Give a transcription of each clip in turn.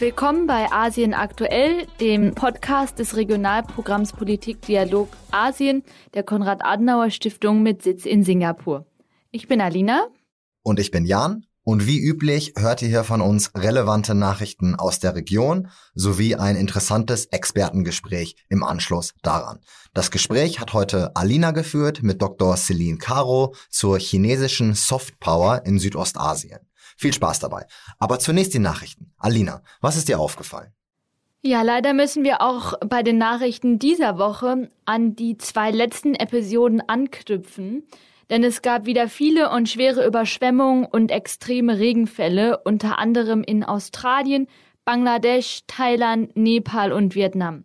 Willkommen bei Asien aktuell, dem Podcast des Regionalprogramms Politik Dialog Asien der Konrad-Adenauer-Stiftung mit Sitz in Singapur. Ich bin Alina. Und ich bin Jan. Und wie üblich hört ihr hier von uns relevante Nachrichten aus der Region sowie ein interessantes Expertengespräch im Anschluss daran. Das Gespräch hat heute Alina geführt mit Dr. Celine Caro zur chinesischen Soft Power in Südostasien. Viel Spaß dabei. Aber zunächst die Nachrichten. Alina, was ist dir aufgefallen? Ja, leider müssen wir auch bei den Nachrichten dieser Woche an die zwei letzten Episoden anknüpfen, denn es gab wieder viele und schwere Überschwemmungen und extreme Regenfälle, unter anderem in Australien, Bangladesch, Thailand, Nepal und Vietnam.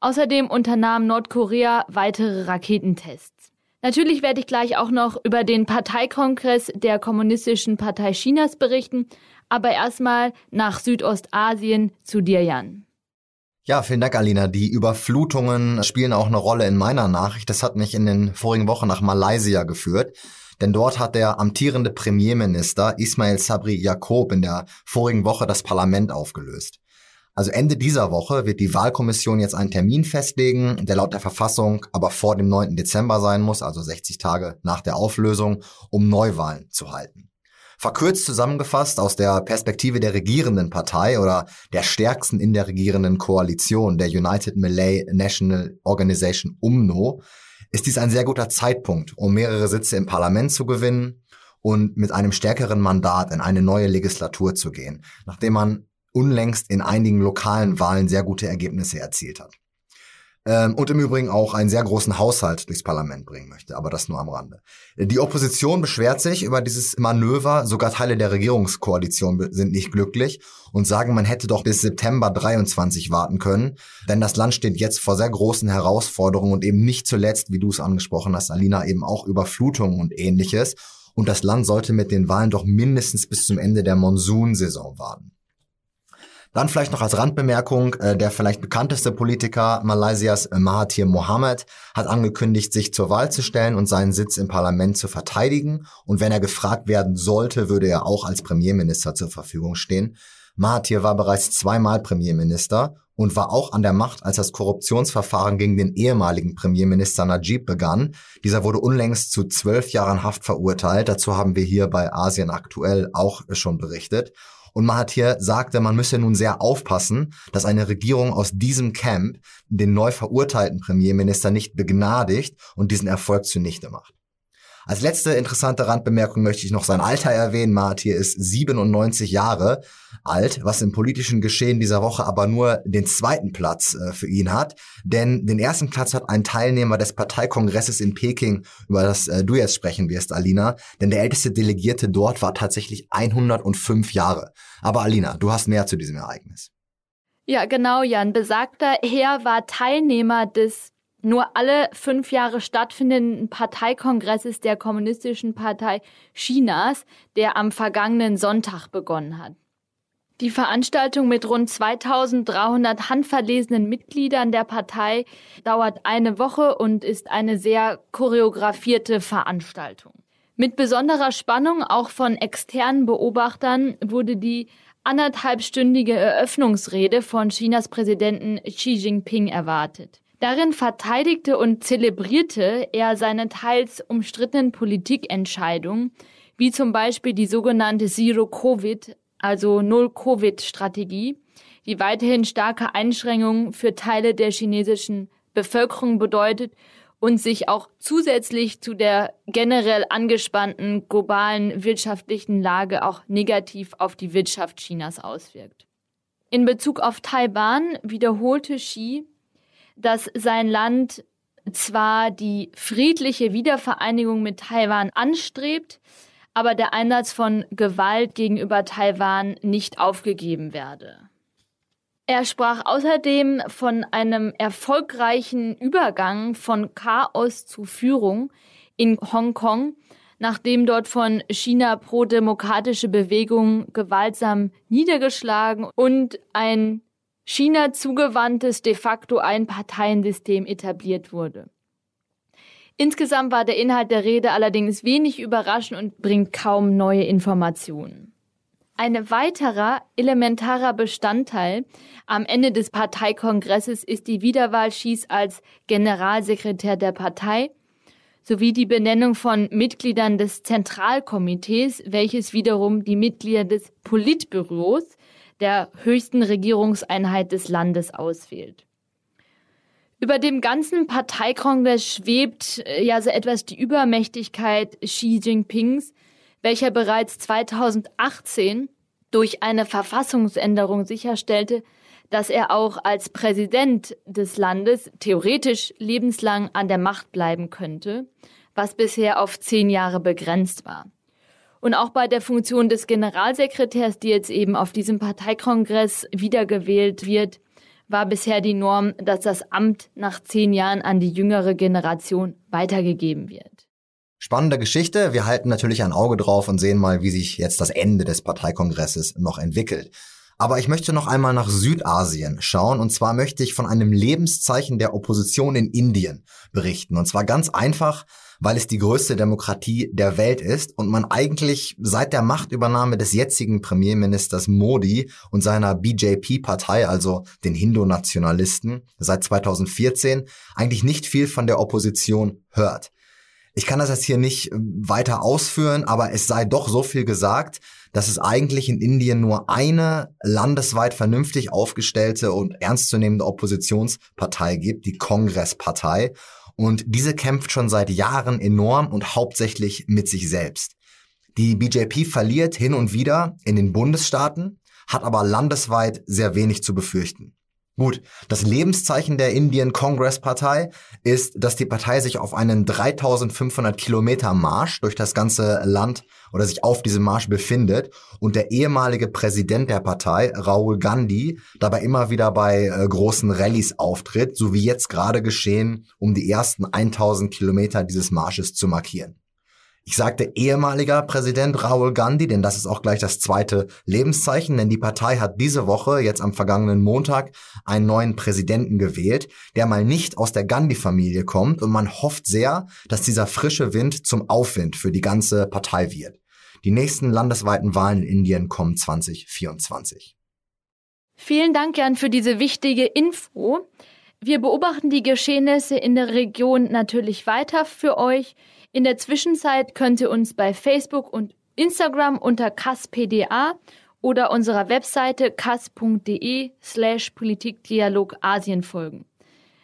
Außerdem unternahm Nordkorea weitere Raketentests. Natürlich werde ich gleich auch noch über den Parteikongress der Kommunistischen Partei Chinas berichten, aber erstmal nach Südostasien zu dir, Jan. Ja, vielen Dank, Alina. Die Überflutungen spielen auch eine Rolle in meiner Nachricht. Das hat mich in den vorigen Wochen nach Malaysia geführt. Denn dort hat der amtierende Premierminister Ismail Sabri Jakob in der vorigen Woche das Parlament aufgelöst. Also Ende dieser Woche wird die Wahlkommission jetzt einen Termin festlegen, der laut der Verfassung aber vor dem 9. Dezember sein muss, also 60 Tage nach der Auflösung, um Neuwahlen zu halten. Verkürzt zusammengefasst aus der Perspektive der regierenden Partei oder der stärksten in der regierenden Koalition, der United Malay National Organization UMNO, ist dies ein sehr guter Zeitpunkt, um mehrere Sitze im Parlament zu gewinnen und mit einem stärkeren Mandat in eine neue Legislatur zu gehen, nachdem man unlängst in einigen lokalen Wahlen sehr gute Ergebnisse erzielt hat. Ähm, und im Übrigen auch einen sehr großen Haushalt durchs Parlament bringen möchte, aber das nur am Rande. Die Opposition beschwert sich über dieses Manöver, sogar Teile der Regierungskoalition sind nicht glücklich und sagen, man hätte doch bis September 23 warten können, denn das Land steht jetzt vor sehr großen Herausforderungen und eben nicht zuletzt, wie du es angesprochen hast, Alina, eben auch Überflutungen und ähnliches. Und das Land sollte mit den Wahlen doch mindestens bis zum Ende der Monsunsaison warten. Dann vielleicht noch als Randbemerkung, äh, der vielleicht bekannteste Politiker Malaysias äh, Mahathir Mohamad hat angekündigt, sich zur Wahl zu stellen und seinen Sitz im Parlament zu verteidigen. Und wenn er gefragt werden sollte, würde er auch als Premierminister zur Verfügung stehen. Mahathir war bereits zweimal Premierminister und war auch an der Macht, als das Korruptionsverfahren gegen den ehemaligen Premierminister Najib begann. Dieser wurde unlängst zu zwölf Jahren Haft verurteilt. Dazu haben wir hier bei Asien aktuell auch schon berichtet. Und Mahathir sagte, man müsse nun sehr aufpassen, dass eine Regierung aus diesem Camp den neu verurteilten Premierminister nicht begnadigt und diesen Erfolg zunichte macht. Als letzte interessante Randbemerkung möchte ich noch sein Alter erwähnen. Mahathir ist 97 Jahre alt, was im politischen Geschehen dieser Woche aber nur den zweiten Platz äh, für ihn hat. Denn den ersten Platz hat ein Teilnehmer des Parteikongresses in Peking, über das äh, du jetzt sprechen wirst, Alina. Denn der älteste Delegierte dort war tatsächlich 105 Jahre. Aber Alina, du hast mehr zu diesem Ereignis. Ja, genau, Jan. Besagter Herr war Teilnehmer des nur alle fünf Jahre stattfindenden Parteikongresses der Kommunistischen Partei Chinas, der am vergangenen Sonntag begonnen hat. Die Veranstaltung mit rund 2300 handverlesenen Mitgliedern der Partei dauert eine Woche und ist eine sehr choreografierte Veranstaltung. Mit besonderer Spannung auch von externen Beobachtern wurde die anderthalbstündige Eröffnungsrede von Chinas Präsidenten Xi Jinping erwartet. Darin verteidigte und zelebrierte er seine teils umstrittenen Politikentscheidungen, wie zum Beispiel die sogenannte Zero-Covid, also Null-Covid-Strategie, die weiterhin starke Einschränkungen für Teile der chinesischen Bevölkerung bedeutet und sich auch zusätzlich zu der generell angespannten globalen wirtschaftlichen Lage auch negativ auf die Wirtschaft Chinas auswirkt. In Bezug auf Taiwan wiederholte Xi, dass sein Land zwar die friedliche Wiedervereinigung mit Taiwan anstrebt, aber der Einsatz von Gewalt gegenüber Taiwan nicht aufgegeben werde. Er sprach außerdem von einem erfolgreichen Übergang von Chaos zu Führung in Hongkong, nachdem dort von China pro-demokratische Bewegungen gewaltsam niedergeschlagen und ein China zugewandtes de facto Einparteiensystem etabliert wurde. Insgesamt war der Inhalt der Rede allerdings wenig überraschend und bringt kaum neue Informationen. Ein weiterer elementarer Bestandteil am Ende des Parteikongresses ist die Wiederwahl Schis als Generalsekretär der Partei sowie die Benennung von Mitgliedern des Zentralkomitees, welches wiederum die Mitglieder des Politbüros der höchsten Regierungseinheit des Landes auswählt. Über dem ganzen Parteikongress schwebt äh, ja so etwas die Übermächtigkeit Xi Jinpings, welcher bereits 2018 durch eine Verfassungsänderung sicherstellte, dass er auch als Präsident des Landes theoretisch lebenslang an der Macht bleiben könnte, was bisher auf zehn Jahre begrenzt war. Und auch bei der Funktion des Generalsekretärs, die jetzt eben auf diesem Parteikongress wiedergewählt wird, war bisher die Norm, dass das Amt nach zehn Jahren an die jüngere Generation weitergegeben wird. Spannende Geschichte. Wir halten natürlich ein Auge drauf und sehen mal, wie sich jetzt das Ende des Parteikongresses noch entwickelt. Aber ich möchte noch einmal nach Südasien schauen und zwar möchte ich von einem Lebenszeichen der Opposition in Indien berichten. Und zwar ganz einfach, weil es die größte Demokratie der Welt ist und man eigentlich seit der Machtübernahme des jetzigen Premierministers Modi und seiner BJP-Partei, also den Hindu-Nationalisten, seit 2014 eigentlich nicht viel von der Opposition hört. Ich kann das jetzt hier nicht ähm, weiter ausführen, aber es sei doch so viel gesagt, dass es eigentlich in Indien nur eine landesweit vernünftig aufgestellte und ernstzunehmende Oppositionspartei gibt, die Kongresspartei. Und diese kämpft schon seit Jahren enorm und hauptsächlich mit sich selbst. Die BJP verliert hin und wieder in den Bundesstaaten, hat aber landesweit sehr wenig zu befürchten. Gut, das Lebenszeichen der Indian Congress Partei ist, dass die Partei sich auf einen 3500 Kilometer Marsch durch das ganze Land oder sich auf diesem Marsch befindet und der ehemalige Präsident der Partei, Rahul Gandhi, dabei immer wieder bei äh, großen Rallyes auftritt, so wie jetzt gerade geschehen, um die ersten 1000 Kilometer dieses Marsches zu markieren. Ich sagte ehemaliger Präsident Rahul Gandhi, denn das ist auch gleich das zweite Lebenszeichen, denn die Partei hat diese Woche, jetzt am vergangenen Montag, einen neuen Präsidenten gewählt, der mal nicht aus der Gandhi-Familie kommt und man hofft sehr, dass dieser frische Wind zum Aufwind für die ganze Partei wird. Die nächsten landesweiten Wahlen in Indien kommen 2024. Vielen Dank, Jan, für diese wichtige Info. Wir beobachten die Geschehnisse in der Region natürlich weiter für euch. In der Zwischenzeit könnt ihr uns bei Facebook und Instagram unter kaspda oder unserer Webseite kas.de slash Politikdialog Asien folgen.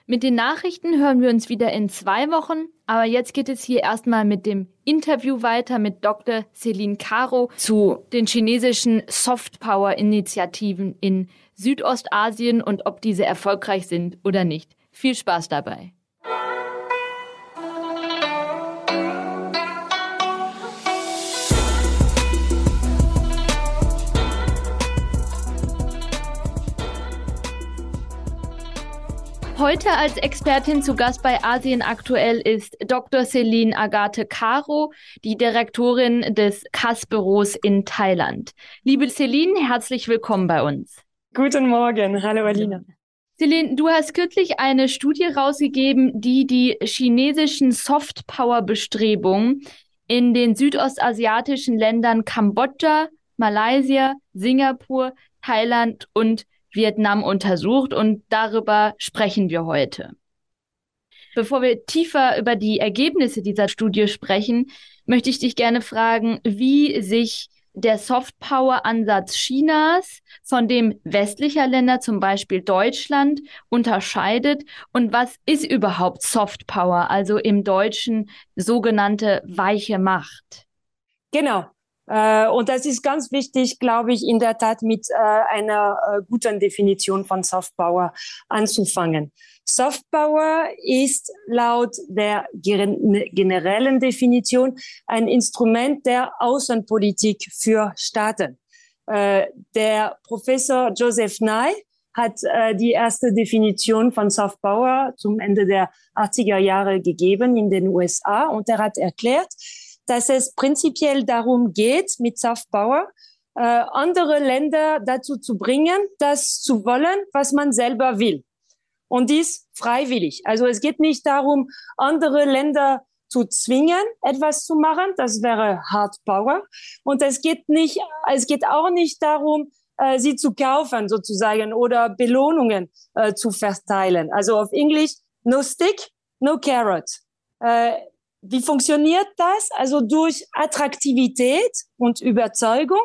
Mit den Nachrichten hören wir uns wieder in zwei Wochen, aber jetzt geht es hier erstmal mit dem Interview weiter mit Dr. Celine Caro zu den chinesischen Softpower-Initiativen in Südostasien und ob diese erfolgreich sind oder nicht. Viel Spaß dabei. Heute als Expertin zu Gast bei Asien aktuell ist Dr. Celine Agathe Caro, die Direktorin des CAS-Büros in Thailand. Liebe Celine, herzlich willkommen bei uns. Guten Morgen, hallo Alina. Celine, du hast kürzlich eine Studie rausgegeben, die die chinesischen Softpower-Bestrebungen in den südostasiatischen Ländern Kambodscha, Malaysia, Singapur, Thailand und Vietnam untersucht und darüber sprechen wir heute. Bevor wir tiefer über die Ergebnisse dieser Studie sprechen, möchte ich dich gerne fragen, wie sich der Softpower-Ansatz Chinas von dem westlicher Länder, zum Beispiel Deutschland, unterscheidet und was ist überhaupt Softpower, also im Deutschen sogenannte weiche Macht? Genau. Äh, und das ist ganz wichtig, glaube ich, in der Tat mit äh, einer äh, guten Definition von Soft Power anzufangen. Soft Power ist laut der generellen Definition ein Instrument der Außenpolitik für Staaten. Der Professor Joseph Nye hat die erste Definition von Soft Power zum Ende der 80er Jahre gegeben in den USA und er hat erklärt, dass es prinzipiell darum geht, mit Soft Power äh, andere Länder dazu zu bringen, das zu wollen, was man selber will. Und dies freiwillig. Also es geht nicht darum, andere Länder zu zwingen, etwas zu machen. Das wäre Hard Power. Und es geht nicht, es geht auch nicht darum, äh, sie zu kaufen sozusagen oder Belohnungen äh, zu verteilen. Also auf Englisch, no stick, no carrot. Äh, wie funktioniert das? Also durch Attraktivität und Überzeugung.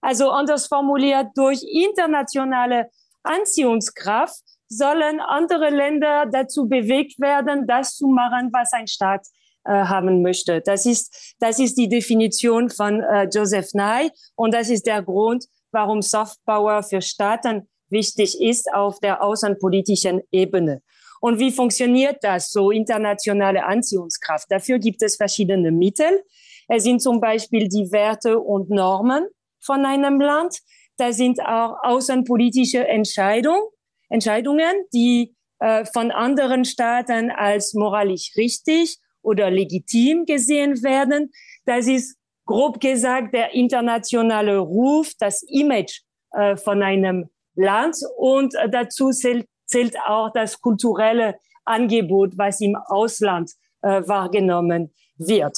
Also anders formuliert, durch internationale Anziehungskraft sollen andere Länder dazu bewegt werden, das zu machen, was ein Staat äh, haben möchte. Das ist, das ist die Definition von äh, Joseph Nye und das ist der Grund, warum Soft Power für Staaten wichtig ist auf der außenpolitischen Ebene. Und wie funktioniert das, so internationale Anziehungskraft? Dafür gibt es verschiedene Mittel. Es sind zum Beispiel die Werte und Normen von einem Land. Da sind auch außenpolitische Entscheidungen, Entscheidungen, die äh, von anderen Staaten als moralisch richtig oder legitim gesehen werden. Das ist grob gesagt der internationale Ruf, das Image äh, von einem Land und äh, dazu zählt, zählt auch das kulturelle Angebot, was im Ausland äh, wahrgenommen wird.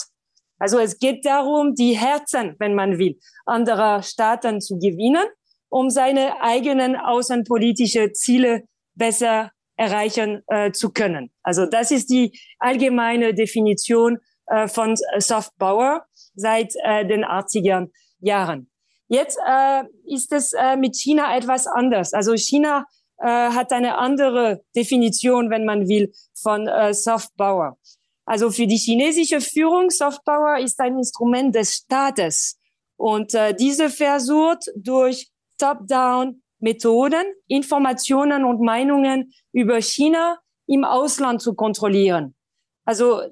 Also es geht darum, die Herzen, wenn man will, anderer Staaten zu gewinnen, um seine eigenen außenpolitische Ziele besser erreichen äh, zu können. Also das ist die allgemeine Definition äh, von Soft Power seit äh, den 80er Jahren. Jetzt äh, ist es äh, mit China etwas anders. Also China äh, hat eine andere Definition, wenn man will, von äh, Soft Power. Also für die chinesische Führung, Soft Power ist ein Instrument des Staates. Und äh, diese versucht durch Top-Down-Methoden Informationen und Meinungen über China im Ausland zu kontrollieren. Also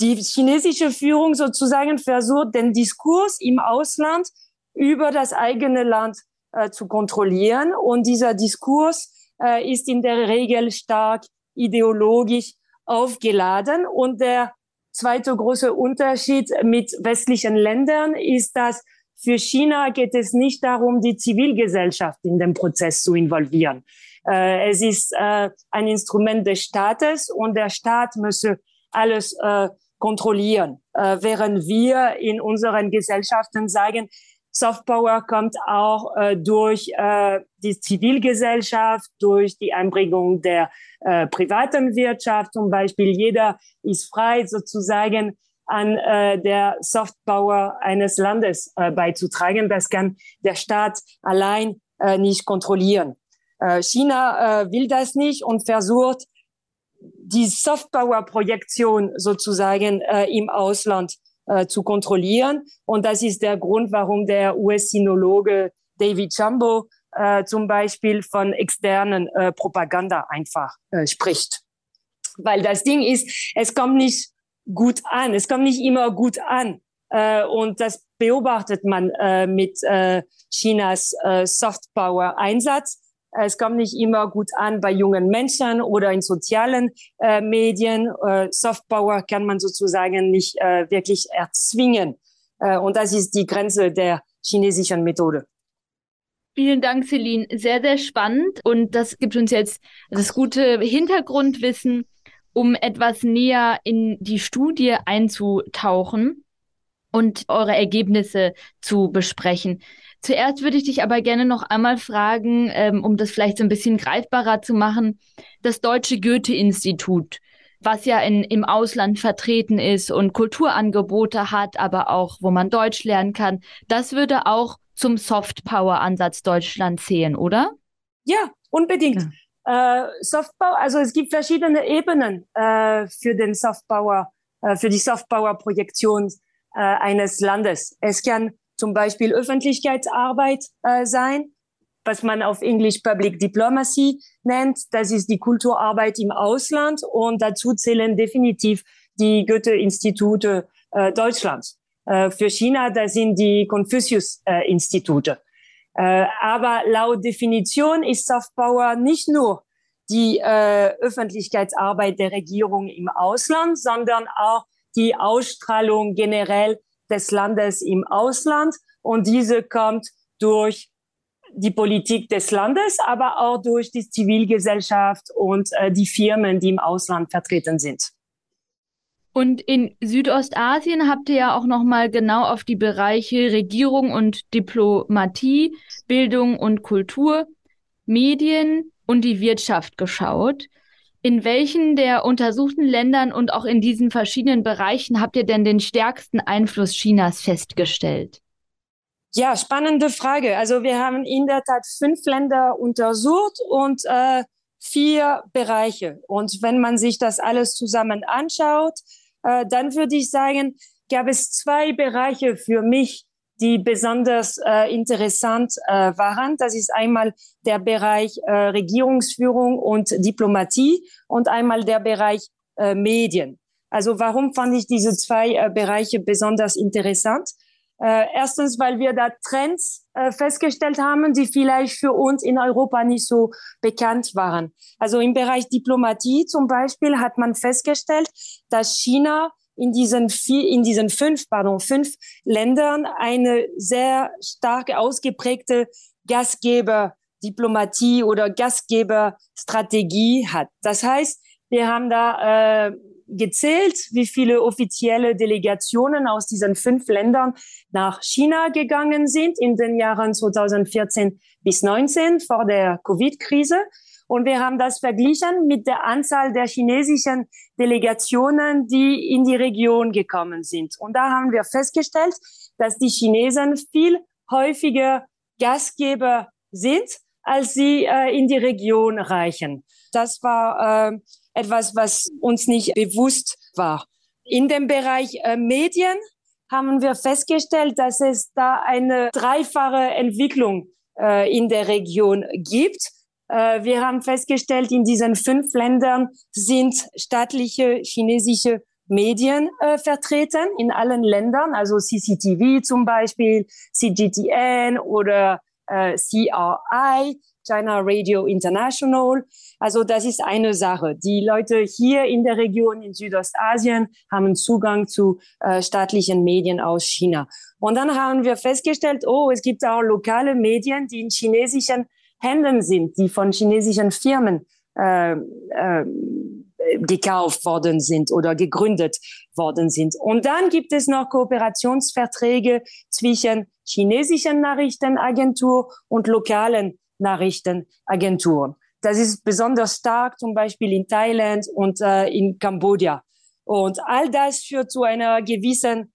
die chinesische Führung sozusagen versucht, den Diskurs im Ausland über das eigene Land äh, zu kontrollieren. Und dieser Diskurs äh, ist in der Regel stark ideologisch aufgeladen. Und der zweite große Unterschied mit westlichen Ländern ist, dass für China geht es nicht darum, die Zivilgesellschaft in den Prozess zu involvieren. Äh, es ist äh, ein Instrument des Staates und der Staat müsse alles äh, kontrollieren, äh, während wir in unseren Gesellschaften sagen, Soft Power kommt auch äh, durch äh, die Zivilgesellschaft, durch die Einbringung der äh, privaten Wirtschaft zum Beispiel. Jeder ist frei sozusagen an äh, der Soft Power eines Landes äh, beizutragen. Das kann der Staat allein äh, nicht kontrollieren. Äh, China äh, will das nicht und versucht, die Softpower-Projektion sozusagen äh, im Ausland äh, zu kontrollieren. Und das ist der Grund, warum der US-Sinologe David Jumbo äh, zum Beispiel von externen äh, Propaganda einfach äh, spricht. Weil das Ding ist, es kommt nicht gut an, es kommt nicht immer gut an. Äh, und das beobachtet man äh, mit äh, Chinas äh, Softpower-Einsatz es kommt nicht immer gut an bei jungen Menschen oder in sozialen äh, Medien. Äh, Softpower kann man sozusagen nicht äh, wirklich erzwingen. Äh, und das ist die Grenze der chinesischen Methode. Vielen Dank, Celine. Sehr, sehr spannend. Und das gibt uns jetzt das gute Hintergrundwissen, um etwas näher in die Studie einzutauchen und eure Ergebnisse zu besprechen. Zuerst würde ich dich aber gerne noch einmal fragen, ähm, um das vielleicht so ein bisschen greifbarer zu machen, das Deutsche Goethe-Institut, was ja in, im Ausland vertreten ist und Kulturangebote hat, aber auch, wo man Deutsch lernen kann, das würde auch zum Soft-Power-Ansatz Deutschland zählen, oder? Ja, unbedingt. Ja. Äh, Softpower, also es gibt verschiedene Ebenen äh, für den Softpower, äh, für die Softpower-Projektion äh, eines Landes. Es kann zum Beispiel Öffentlichkeitsarbeit äh, sein, was man auf Englisch Public Diplomacy nennt. Das ist die Kulturarbeit im Ausland und dazu zählen definitiv die Goethe-Institute äh, Deutschlands. Äh, für China, das sind die Confucius-Institute. Äh, aber laut Definition ist Soft Power nicht nur die äh, Öffentlichkeitsarbeit der Regierung im Ausland, sondern auch die Ausstrahlung generell des Landes im Ausland und diese kommt durch die Politik des Landes, aber auch durch die Zivilgesellschaft und äh, die Firmen, die im Ausland vertreten sind. Und in Südostasien habt ihr ja auch noch mal genau auf die Bereiche Regierung und Diplomatie, Bildung und Kultur, Medien und die Wirtschaft geschaut. In welchen der untersuchten Ländern und auch in diesen verschiedenen Bereichen habt ihr denn den stärksten Einfluss Chinas festgestellt? Ja, spannende Frage. Also wir haben in der Tat fünf Länder untersucht und äh, vier Bereiche. Und wenn man sich das alles zusammen anschaut, äh, dann würde ich sagen, gab es zwei Bereiche für mich, die besonders äh, interessant äh, waren. Das ist einmal der Bereich äh, Regierungsführung und Diplomatie und einmal der Bereich äh, Medien. Also warum fand ich diese zwei äh, Bereiche besonders interessant? Äh, erstens, weil wir da Trends äh, festgestellt haben, die vielleicht für uns in Europa nicht so bekannt waren. Also im Bereich Diplomatie zum Beispiel hat man festgestellt, dass China in diesen vier, in diesen fünf, pardon, fünf Ländern eine sehr stark ausgeprägte Gastgeberdiplomatie oder Gastgeberstrategie hat. Das heißt, wir haben da äh, gezählt, wie viele offizielle Delegationen aus diesen fünf Ländern nach China gegangen sind in den Jahren 2014 bis 19 vor der Covid-Krise. Und wir haben das verglichen mit der Anzahl der chinesischen Delegationen, die in die Region gekommen sind. Und da haben wir festgestellt, dass die Chinesen viel häufiger Gastgeber sind, als sie äh, in die Region reichen. Das war äh, etwas, was uns nicht bewusst war. In dem Bereich äh, Medien haben wir festgestellt, dass es da eine dreifache Entwicklung äh, in der Region gibt. Äh, wir haben festgestellt, in diesen fünf Ländern sind staatliche chinesische Medien äh, vertreten in allen Ländern, also CCTV zum Beispiel, CGTN oder äh, CRI. China Radio International. Also das ist eine Sache. Die Leute hier in der Region in Südostasien haben Zugang zu äh, staatlichen Medien aus China. Und dann haben wir festgestellt, oh, es gibt auch lokale Medien, die in chinesischen Händen sind, die von chinesischen Firmen äh, äh, gekauft worden sind oder gegründet worden sind. Und dann gibt es noch Kooperationsverträge zwischen chinesischen Nachrichtenagentur und lokalen Nachrichtenagenturen. Das ist besonders stark zum Beispiel in Thailand und äh, in Kambodscha. Und all das führt zu einer gewissen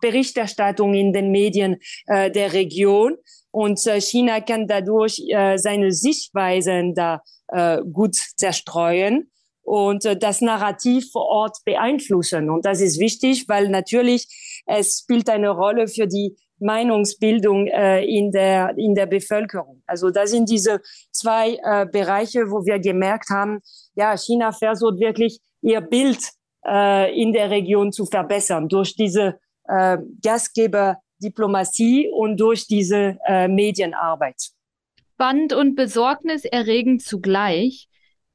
Pro-Peking-Berichterstattung in den Medien äh, der Region. Und äh, China kann dadurch äh, seine Sichtweisen da äh, gut zerstreuen und äh, das Narrativ vor Ort beeinflussen. Und das ist wichtig, weil natürlich es spielt eine Rolle für die Meinungsbildung äh, in, der, in der Bevölkerung. Also das sind diese zwei äh, Bereiche, wo wir gemerkt haben, ja, China versucht wirklich ihr Bild äh, in der Region zu verbessern durch diese äh, Gastgeberdiplomatie und durch diese äh, Medienarbeit. Spannend und besorgniserregend zugleich.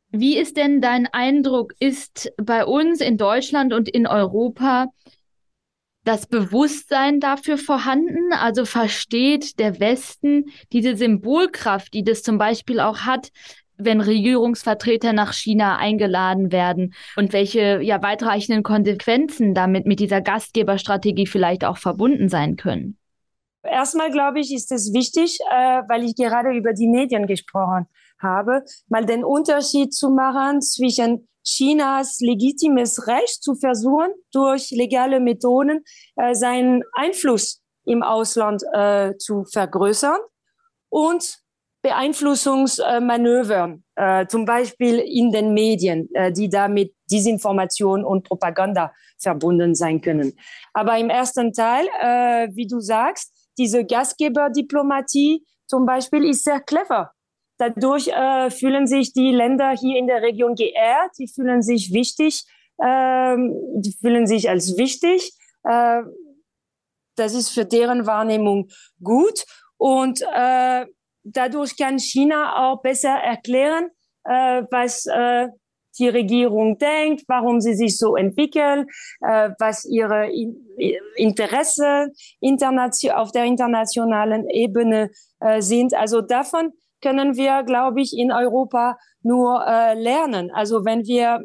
Wie ist denn dein Eindruck? Ist bei uns in Deutschland und in Europa das Bewusstsein dafür vorhanden? Also versteht der Westen diese Symbolkraft, die das zum Beispiel auch hat, wenn Regierungsvertreter nach China eingeladen werden und welche ja weitreichenden Konsequenzen damit mit dieser Gastgeberstrategie vielleicht auch verbunden sein können? Erstmal glaube ich, ist es wichtig, äh, weil ich gerade über die Medien gesprochen habe, mal den Unterschied zu machen zwischen Chinas legitimes Recht zu versuchen, durch legale Methoden äh, seinen Einfluss im Ausland äh, zu vergrößern und Beeinflussungsmanövern, äh, zum Beispiel in den Medien, äh, die damit Desinformation und Propaganda verbunden sein können. Aber im ersten Teil, äh, wie du sagst, diese Gastgeberdiplomatie zum Beispiel ist sehr clever. Dadurch äh, fühlen sich die Länder hier in der Region geehrt, die fühlen sich wichtig, ähm, die fühlen sich als wichtig. Äh, das ist für deren Wahrnehmung gut. Und äh, dadurch kann China auch besser erklären, äh, was äh, die Regierung denkt, warum sie sich so entwickeln, äh, was ihre in Interesse auf der internationalen Ebene äh, sind. Also davon können wir, glaube ich, in Europa nur äh, lernen. Also wenn wir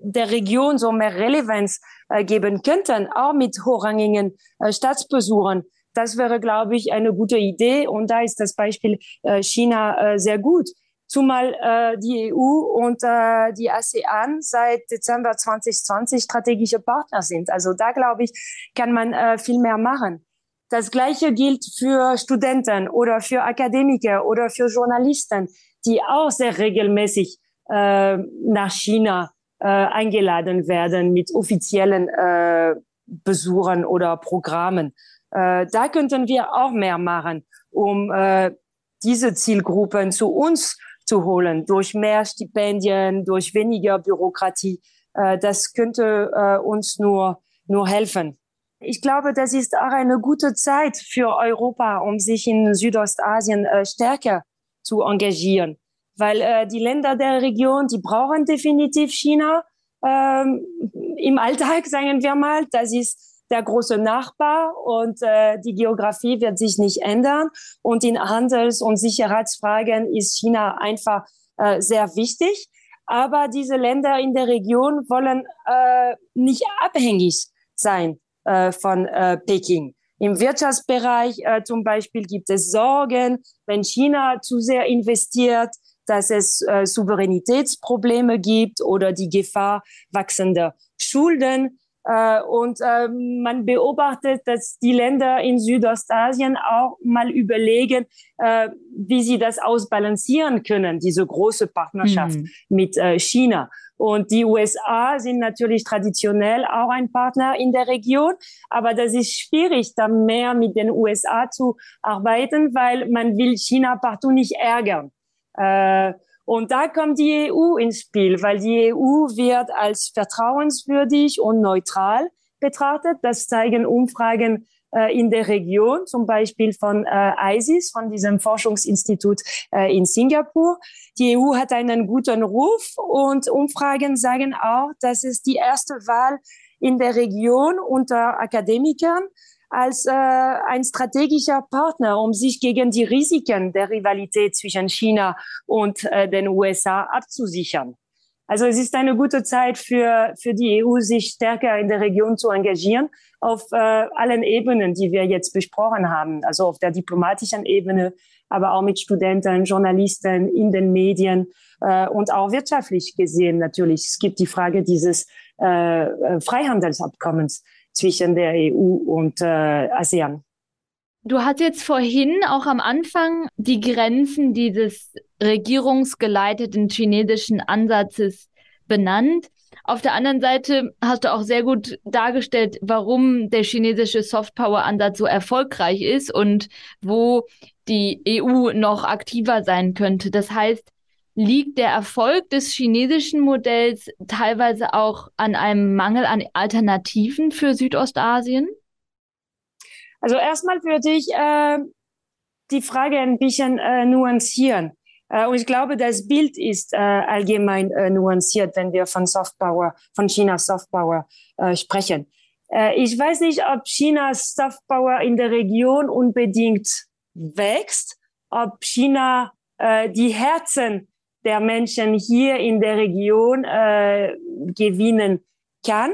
der Region so mehr Relevanz äh, geben könnten, auch mit hochrangigen äh, Staatsbesuchern. Das wäre, glaube ich, eine gute Idee. Und da ist das Beispiel äh, China äh, sehr gut. Zumal äh, die EU und äh, die ASEAN seit Dezember 2020 strategische Partner sind. Also da, glaube ich, kann man äh, viel mehr machen. Das Gleiche gilt für Studenten oder für Akademiker oder für Journalisten, die auch sehr regelmäßig äh, nach China äh, eingeladen werden mit offiziellen äh, Besuchen oder Programmen. Äh, da könnten wir auch mehr machen, um äh, diese Zielgruppen zu uns zu holen, durch mehr Stipendien, durch weniger Bürokratie. Äh, das könnte äh, uns nur, nur helfen. Ich glaube, das ist auch eine gute Zeit für Europa, um sich in Südostasien äh, stärker zu engagieren weil äh, die Länder der Region, die brauchen definitiv China ähm, im Alltag, sagen wir mal. Das ist der große Nachbar und äh, die Geografie wird sich nicht ändern. Und in Handels- und Sicherheitsfragen ist China einfach äh, sehr wichtig. Aber diese Länder in der Region wollen äh, nicht abhängig sein äh, von äh, Peking. Im Wirtschaftsbereich äh, zum Beispiel gibt es Sorgen, wenn China zu sehr investiert, dass es äh, Souveränitätsprobleme gibt oder die Gefahr wachsender Schulden. Äh, und äh, man beobachtet, dass die Länder in Südostasien auch mal überlegen, äh, wie sie das ausbalancieren können, diese große Partnerschaft mhm. mit äh, China. Und die USA sind natürlich traditionell auch ein Partner in der Region, aber das ist schwierig, da mehr mit den USA zu arbeiten, weil man will China partout nicht ärgern. Äh, und da kommt die EU ins Spiel, weil die EU wird als vertrauenswürdig und neutral betrachtet. Das zeigen Umfragen äh, in der Region, zum Beispiel von äh, ISIS, von diesem Forschungsinstitut äh, in Singapur. Die EU hat einen guten Ruf und Umfragen sagen auch, dass es die erste Wahl in der Region unter Akademikern als äh, ein strategischer Partner, um sich gegen die Risiken der Rivalität zwischen China und äh, den USA abzusichern. Also es ist eine gute Zeit für, für die EU, sich stärker in der Region zu engagieren, auf äh, allen Ebenen, die wir jetzt besprochen haben, also auf der diplomatischen Ebene, aber auch mit Studenten, Journalisten, in den Medien äh, und auch wirtschaftlich gesehen natürlich. Es gibt die Frage dieses äh, äh Freihandelsabkommens zwischen der EU und äh, ASEAN. Du hast jetzt vorhin auch am Anfang die Grenzen dieses regierungsgeleiteten chinesischen Ansatzes benannt. Auf der anderen Seite hast du auch sehr gut dargestellt, warum der chinesische Softpower-Ansatz so erfolgreich ist und wo die EU noch aktiver sein könnte. Das heißt, Liegt der Erfolg des chinesischen Modells teilweise auch an einem Mangel an Alternativen für Südostasien? Also erstmal würde ich äh, die Frage ein bisschen äh, nuancieren. Äh, und ich glaube, das Bild ist äh, allgemein äh, nuanciert, wenn wir von Softpower, von Chinas Softpower äh, sprechen. Äh, ich weiß nicht, ob Chinas Softpower in der Region unbedingt wächst, ob China äh, die Herzen der Menschen hier in der Region äh, gewinnen kann.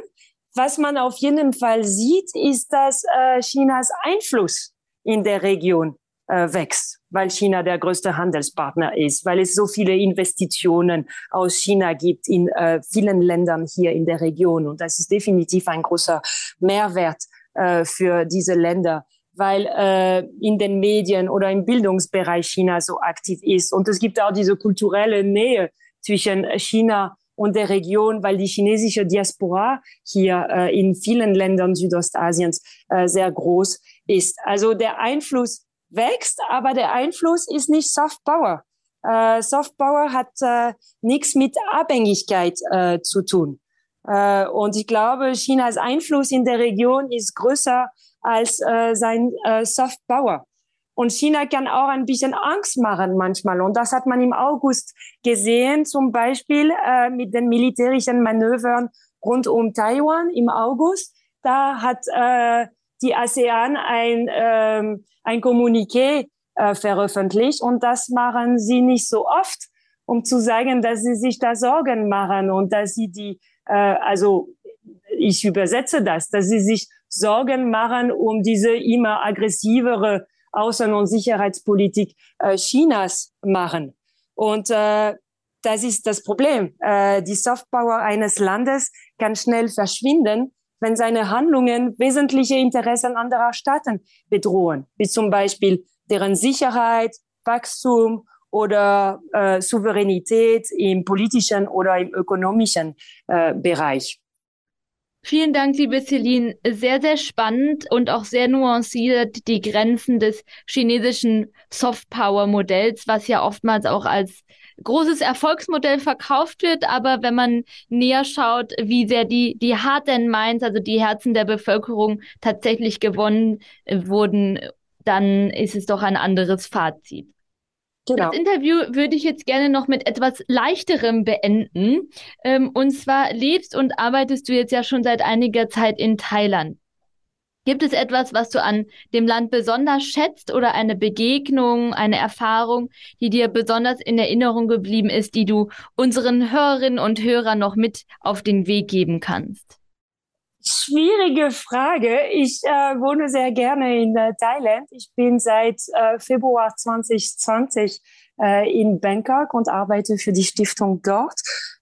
Was man auf jeden Fall sieht, ist, dass äh, Chinas Einfluss in der Region äh, wächst, weil China der größte Handelspartner ist, weil es so viele Investitionen aus China gibt in äh, vielen Ländern hier in der Region. Und das ist definitiv ein großer Mehrwert äh, für diese Länder weil äh, in den Medien oder im Bildungsbereich China so aktiv ist. Und es gibt auch diese kulturelle Nähe zwischen China und der Region, weil die chinesische Diaspora hier äh, in vielen Ländern Südostasiens äh, sehr groß ist. Also der Einfluss wächst, aber der Einfluss ist nicht Soft Power. Äh, Soft Power hat äh, nichts mit Abhängigkeit äh, zu tun. Äh, und ich glaube, Chinas Einfluss in der Region ist größer als äh, sein äh, Soft Power. Und China kann auch ein bisschen Angst machen manchmal. Und das hat man im August gesehen, zum Beispiel äh, mit den militärischen Manövern rund um Taiwan im August. Da hat äh, die ASEAN ein, äh, ein Kommuniqué äh, veröffentlicht und das machen sie nicht so oft. um zu sagen, dass sie sich da Sorgen machen und dass sie die, äh, also ich übersetze das, dass sie sich Sorgen machen um diese immer aggressivere Außen- und Sicherheitspolitik äh, Chinas machen. Und äh, das ist das Problem. Äh, die Softpower eines Landes kann schnell verschwinden, wenn seine Handlungen wesentliche Interessen anderer Staaten bedrohen, wie zum Beispiel deren Sicherheit, Wachstum oder äh, Souveränität im politischen oder im ökonomischen äh, Bereich. Vielen Dank, liebe Celine. Sehr, sehr spannend und auch sehr nuanciert die Grenzen des chinesischen Soft-Power-Modells, was ja oftmals auch als großes Erfolgsmodell verkauft wird. Aber wenn man näher schaut, wie sehr die, die Heart and Minds, also die Herzen der Bevölkerung tatsächlich gewonnen wurden, dann ist es doch ein anderes Fazit. Genau. Das Interview würde ich jetzt gerne noch mit etwas Leichterem beenden. Ähm, und zwar lebst und arbeitest du jetzt ja schon seit einiger Zeit in Thailand. Gibt es etwas, was du an dem Land besonders schätzt oder eine Begegnung, eine Erfahrung, die dir besonders in Erinnerung geblieben ist, die du unseren Hörerinnen und Hörern noch mit auf den Weg geben kannst? Schwierige Frage. Ich äh, wohne sehr gerne in äh, Thailand. Ich bin seit äh, Februar 2020 äh, in Bangkok und arbeite für die Stiftung dort.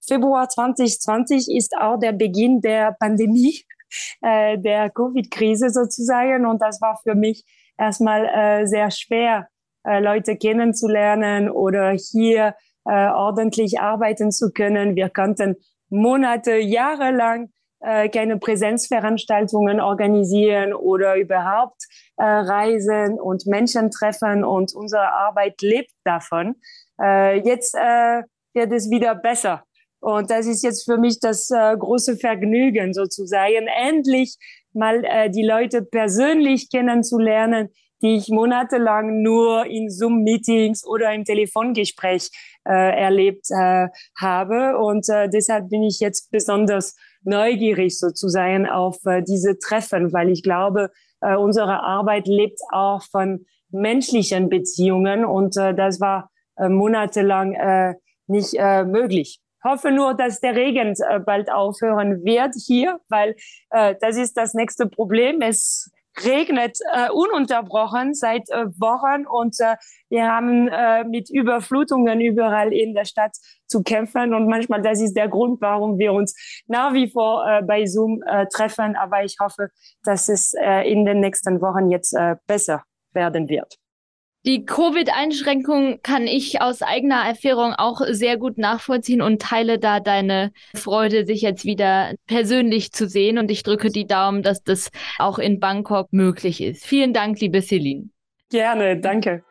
Februar 2020 ist auch der Beginn der Pandemie, äh, der Covid-Krise sozusagen. Und das war für mich erstmal äh, sehr schwer, Leute kennenzulernen oder hier ordentlich arbeiten zu können. Wir konnten Monate, Jahre lang äh, keine Präsenzveranstaltungen organisieren oder überhaupt äh, reisen und Menschen treffen und unsere Arbeit lebt davon. Äh, jetzt äh, wird es wieder besser. Und das ist jetzt für mich das äh, große Vergnügen sozusagen, endlich mal äh, die Leute persönlich kennenzulernen, die ich monatelang nur in Zoom-Meetings oder im Telefongespräch äh, erlebt äh, habe. Und äh, deshalb bin ich jetzt besonders neugierig sozusagen auf äh, diese Treffen, weil ich glaube, äh, unsere Arbeit lebt auch von menschlichen Beziehungen und äh, das war monatelang nicht möglich. Hoffe nur, dass der Regen bald aufhören wird hier, weil äh, das ist das nächste Problem. Es regnet äh, ununterbrochen seit äh, Wochen und äh, wir haben äh, mit Überflutungen überall in der Stadt zu kämpfen und manchmal das ist der Grund, warum wir uns nach wie vor äh, bei Zoom äh, treffen. Aber ich hoffe, dass es äh, in den nächsten Wochen jetzt äh, besser werden wird. Die Covid-Einschränkung kann ich aus eigener Erfahrung auch sehr gut nachvollziehen und teile da deine Freude, sich jetzt wieder persönlich zu sehen. Und ich drücke die Daumen, dass das auch in Bangkok möglich ist. Vielen Dank, liebe Celine. Gerne, danke.